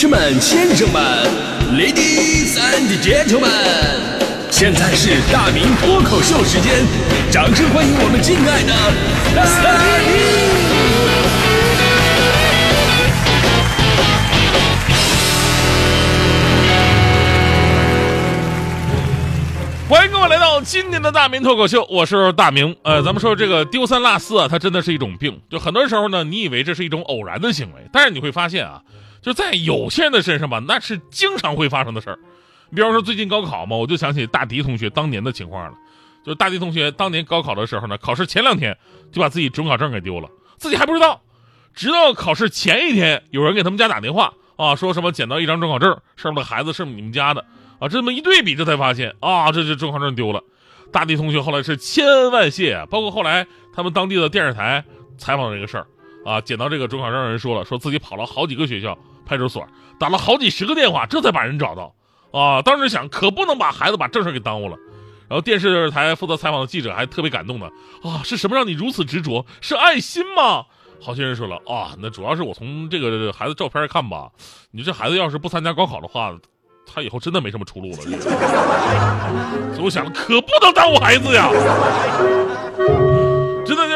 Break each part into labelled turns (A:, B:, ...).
A: 士们、先生们，Ladies and Gentlemen，现在是大明脱口秀时间，掌声欢迎我们敬爱的大明！
B: 欢迎各位来到今年的大明脱口秀，我是大明。呃，咱们说这个丢三落四啊，它真的是一种病。就很多时候呢，你以为这是一种偶然的行为，但是你会发现啊，就在有些人的身上吧，那是经常会发生的事儿。比方说最近高考嘛，我就想起大迪同学当年的情况了。就是大迪同学当年高考的时候呢，考试前两天就把自己准考证给丢了，自己还不知道，直到考试前一天，有人给他们家打电话啊，说什么捡到一张准考证，上面的孩子是你们家的。啊，这么一对比，这才发现啊，这这准考证丢了。大迪同学后来是千恩万谢，包括后来他们当地的电视台采访这个事儿啊，捡到这个准考证人说了，说自己跑了好几个学校派出所，打了好几十个电话，这才把人找到啊。当时想，可不能把孩子把正事给耽误了。然后电视台负责采访的记者还特别感动的啊，是什么让你如此执着？是爱心吗？好些人说了啊，那主要是我从这个孩子照片看吧，你这孩子要是不参加高考的话。他以后真的没什么出路了，所以我想，可不能耽误孩子呀！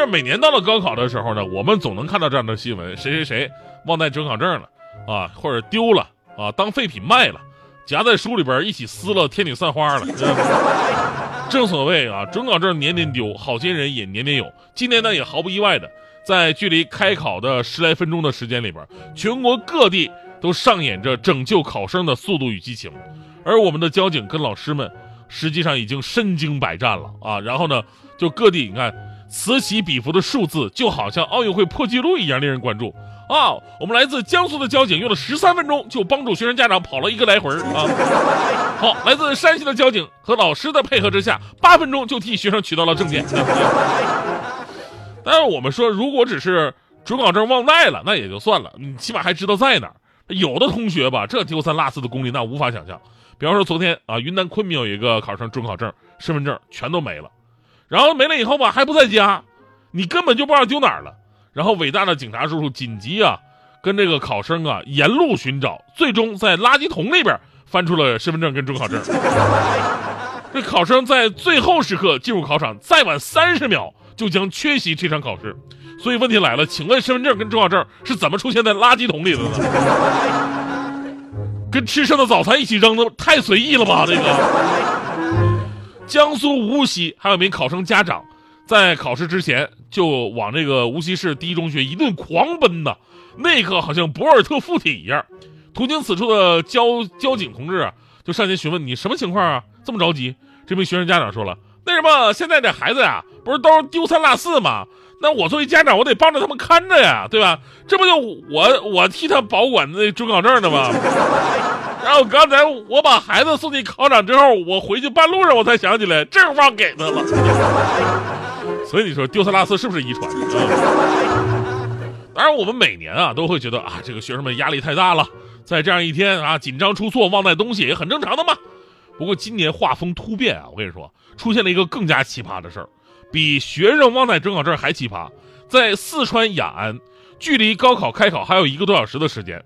B: 每年到了高考的时候呢，我们总能看到这样的新闻：谁谁谁忘带准考证了啊，或者丢了啊，当废品卖了，夹在书里边一起撕了，天女散花了。正所谓啊，准考证年年丢，好心人也年年有。今年呢，也毫不意外的，在距离开考的十来分钟的时间里边，全国各地。都上演着拯救考生的速度与激情，而我们的交警跟老师们实际上已经身经百战了啊！然后呢，就各地你看此起彼伏的数字，就好像奥运会破纪录一样令人关注啊！我们来自江苏的交警用了十三分钟就帮助学生家长跑了一个来回啊！好，来自山西的交警和老师的配合之下，八分钟就替学生取到了证件。但是我们说，如果只是准考证忘带了，那也就算了，你起码还知道在哪儿。有的同学吧，这丢三落四的功力那无法想象。比方说昨天啊，云南昆明有一个考生准考证、身份证全都没了，然后没了以后吧，还不在家，你根本就不知道丢哪儿了。然后伟大的警察叔叔紧急啊，跟这个考生啊沿路寻找，最终在垃圾桶里边翻出了身份证跟准考证。这考生在最后时刻进入考场，再晚三十秒就将缺席这场考试。所以问题来了，请问身份证跟准考证是怎么出现在垃圾桶里的呢？跟吃剩的早餐一起扔的，太随意了吧？这个。江苏无锡还有一名考生家长，在考试之前就往这个无锡市第一中学一顿狂奔呐，那刻好像博尔特附体一样。途经此处的交交警同志啊，就上前询问你什么情况啊？这么着急？这名学生家长说了，那什么，现在这孩子呀，不是都丢三落四吗？那我作为家长，我得帮着他们看着呀，对吧？这不就我我替他保管那准考证呢吗？然后刚才我把孩子送进考场之后，我回去半路上我才想起来，正忘给他了。所以你说丢三落四是不是遗传？当然，我们每年啊都会觉得啊，这个学生们压力太大了，在这样一天啊，紧张出错、忘带东西也很正常的嘛。不过今年画风突变啊，我跟你说，出现了一个更加奇葩的事儿。比学生忘带准考证还奇葩，在四川雅安，距离高考开考还有一个多小时的时间，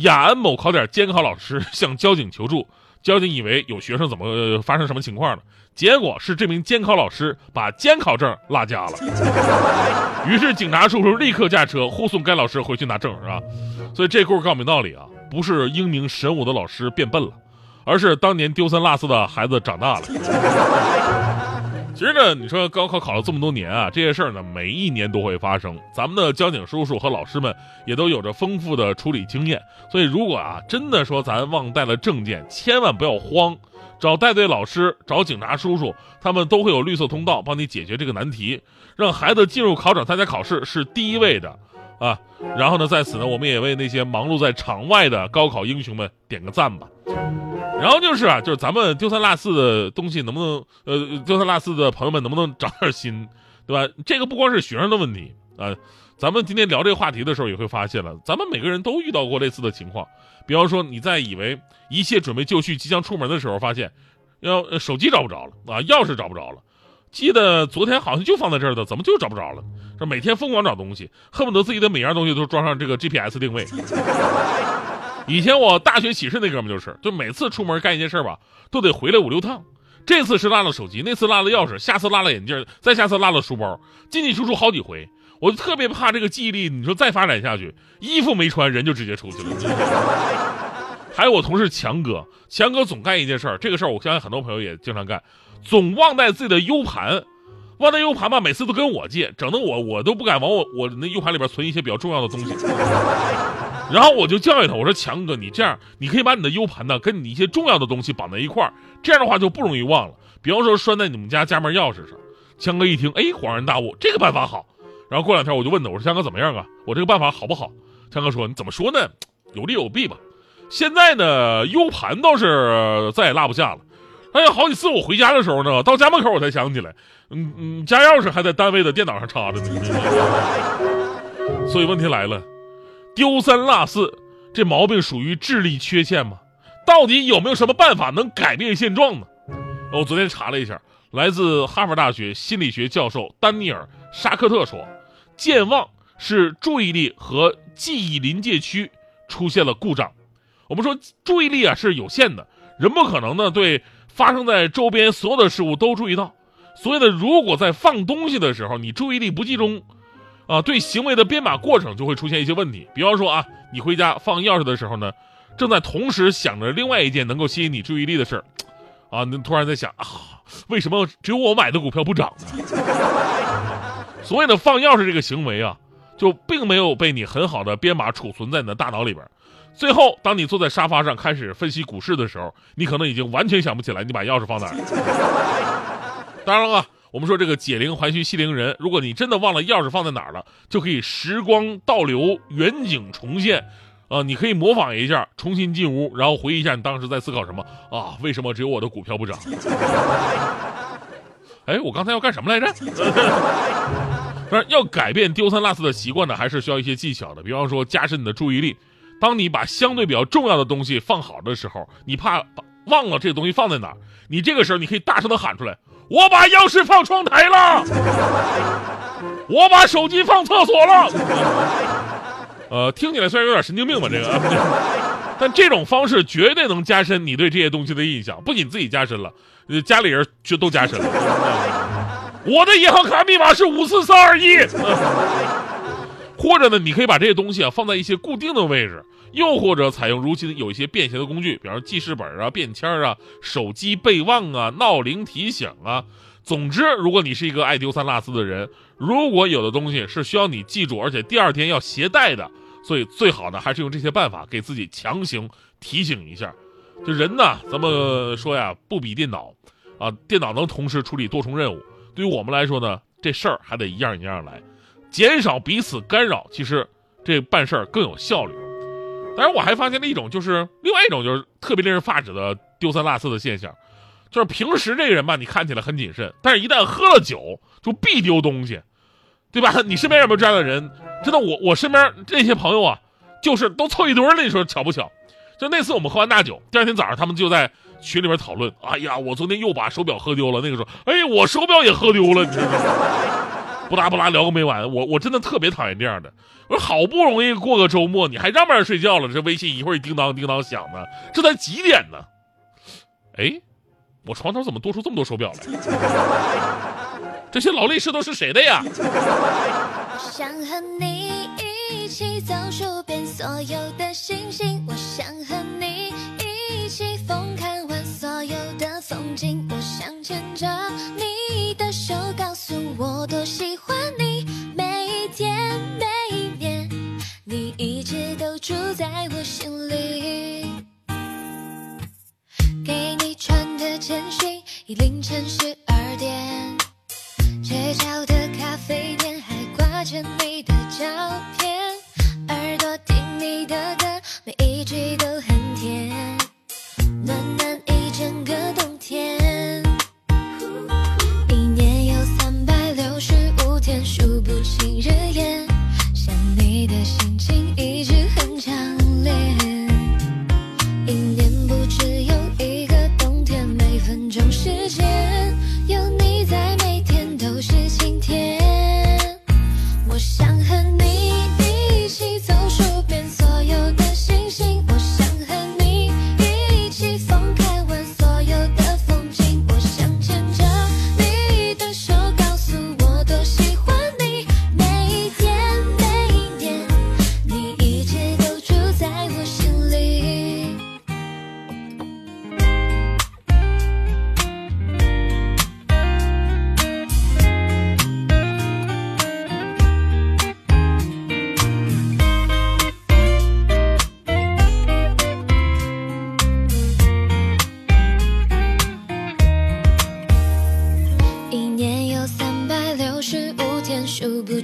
B: 雅安某考点监考老师 向交警求助，交警以为有学生怎么发生什么情况了，结果是这名监考老师把监考证落家了，于是警察叔叔立刻驾车护送该老师回去拿证，是吧？所以这故事告诉我们道理啊，不是英明神武的老师变笨了，而是当年丢三落四的孩子长大了。其实呢，你说高考考了这么多年啊，这些事儿呢，每一年都会发生。咱们的交警叔叔和老师们也都有着丰富的处理经验，所以如果啊，真的说咱忘带了证件，千万不要慌，找带队老师，找警察叔叔，他们都会有绿色通道帮你解决这个难题，让孩子进入考场参加考试是第一位的啊。然后呢，在此呢，我们也为那些忙碌在场外的高考英雄们点个赞吧。然后就是啊，就是咱们丢三落四的东西能不能，呃，丢三落四的朋友们能不能长点心，对吧？这个不光是学生的问题啊，咱们今天聊这个话题的时候也会发现了，咱们每个人都遇到过类似的情况。比方说你在以为一切准备就绪、即将出门的时候，发现要手机找不着了啊，钥匙找不着了，记得昨天好像就放在这儿的，怎么就找不着了？这每天疯狂找东西，恨不得自己的每样东西都装上这个 GPS 定位。以前我大学寝室那哥们就是，就每次出门干一件事吧，都得回来五六趟。这次是落了手机，那次落了钥匙，下次落了眼镜，再下次落了书包，进进出出好几回。我就特别怕这个记忆力，你说再发展下去，衣服没穿，人就直接出去了。还有我同事强哥，强哥总干一件事儿，这个事儿我相信很多朋友也经常干，总忘带自己的 U 盘，忘带 U 盘吧，每次都跟我借，整的我我都不敢往我我那 U 盘里边存一些比较重要的东西。然后我就教育他，我说强哥，你这样你可以把你的 U 盘呢跟你一些重要的东西绑在一块儿，这样的话就不容易忘了。比方说拴在你们家家门钥匙上。强哥一听，哎，恍然大悟，这个办法好。然后过两天我就问他，我说强哥怎么样啊？我这个办法好不好？强哥说，你怎么说呢？有利有弊吧。现在呢，U 盘倒是再也落不下了。哎呀，好几次我回家的时候呢，到家门口我才想起来，嗯嗯，家钥匙还在单位的电脑上插着呢。所以问题来了。丢三落四，这毛病属于智力缺陷吗？到底有没有什么办法能改变现状呢？我昨天查了一下，来自哈佛大学心理学教授丹尼尔·沙克特说，健忘是注意力和记忆临界区出现了故障。我们说注意力啊是有限的，人不可能呢对发生在周边所有的事物都注意到，所以呢，如果在放东西的时候你注意力不集中。啊，对行为的编码过程就会出现一些问题。比方说啊，你回家放钥匙的时候呢，正在同时想着另外一件能够吸引你注意力的事儿，啊，你突然在想啊，为什么只有我买的股票不涨呢？所谓的放钥匙这个行为啊，就并没有被你很好的编码储存在你的大脑里边。最后，当你坐在沙发上开始分析股市的时候，你可能已经完全想不起来你把钥匙放哪儿。当然了。我们说这个解铃还须系铃人，如果你真的忘了钥匙放在哪儿了，就可以时光倒流，远景重现，啊，你可以模仿一下，重新进屋，然后回忆一下你当时在思考什么啊？为什么只有我的股票不涨？哎，我刚才要干什么来着？不是要改变丢三落四的习惯呢，还是需要一些技巧的。比方说，加深你的注意力。当你把相对比较重要的东西放好的时候，你怕忘了这个东西放在哪儿，你这个时候你可以大声的喊出来。我把钥匙放窗台了，我把手机放厕所了。呃，听起来虽然有点神经病吧，这个，但这种方式绝对能加深你对这些东西的印象，不仅自己加深了，家里人就都加深了。我的银行卡密码是五四三二一。或者呢，你可以把这些东西啊放在一些固定的位置，又或者采用如今有一些便携的工具，比方记事本啊、便签啊、手机备忘啊、闹铃提醒啊。总之，如果你是一个爱丢三落四的人，如果有的东西是需要你记住，而且第二天要携带的，所以最好呢还是用这些办法给自己强行提醒一下。就人呢，咱们说呀，不比电脑啊，电脑能同时处理多重任务，对于我们来说呢，这事儿还得一样一样来。减少彼此干扰，其实这办事儿更有效率。当然，我还发现了一种，就是另外一种，就是特别令人发指的丢三落四的现象，就是平时这个人吧，你看起来很谨慎，但是一旦喝了酒，就必丢东西，对吧？你身边有没有这样的人？真的，我我身边这些朋友啊，就是都凑一堆儿。那时候巧不巧，就那次我们喝完大酒，第二天早上他们就在群里边讨论：“哎呀，我昨天又把手表喝丢了。”那个时候，哎，我手表也喝丢了，你知道吗？不拉不拉聊个没完，我我真的特别讨厌这样的。我说好不容易过个周末，你还让不让人睡觉了？这微信一会儿叮当叮当响呢，这才几点呢？哎，我床头怎么多出这么多手表来？这些劳力士都是谁的呀？想和你一起走数遍所有的星星，我想和你一起疯看完所有的风景，我想牵着你，我多喜欢你，每一天每一年，你一直都住在我心里。给你传的简讯，已凌晨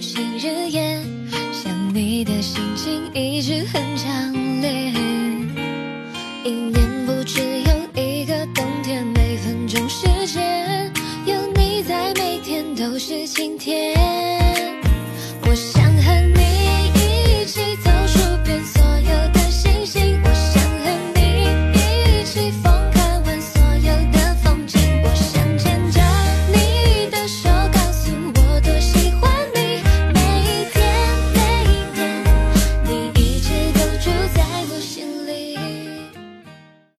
B: 新日夜想你的心情一直很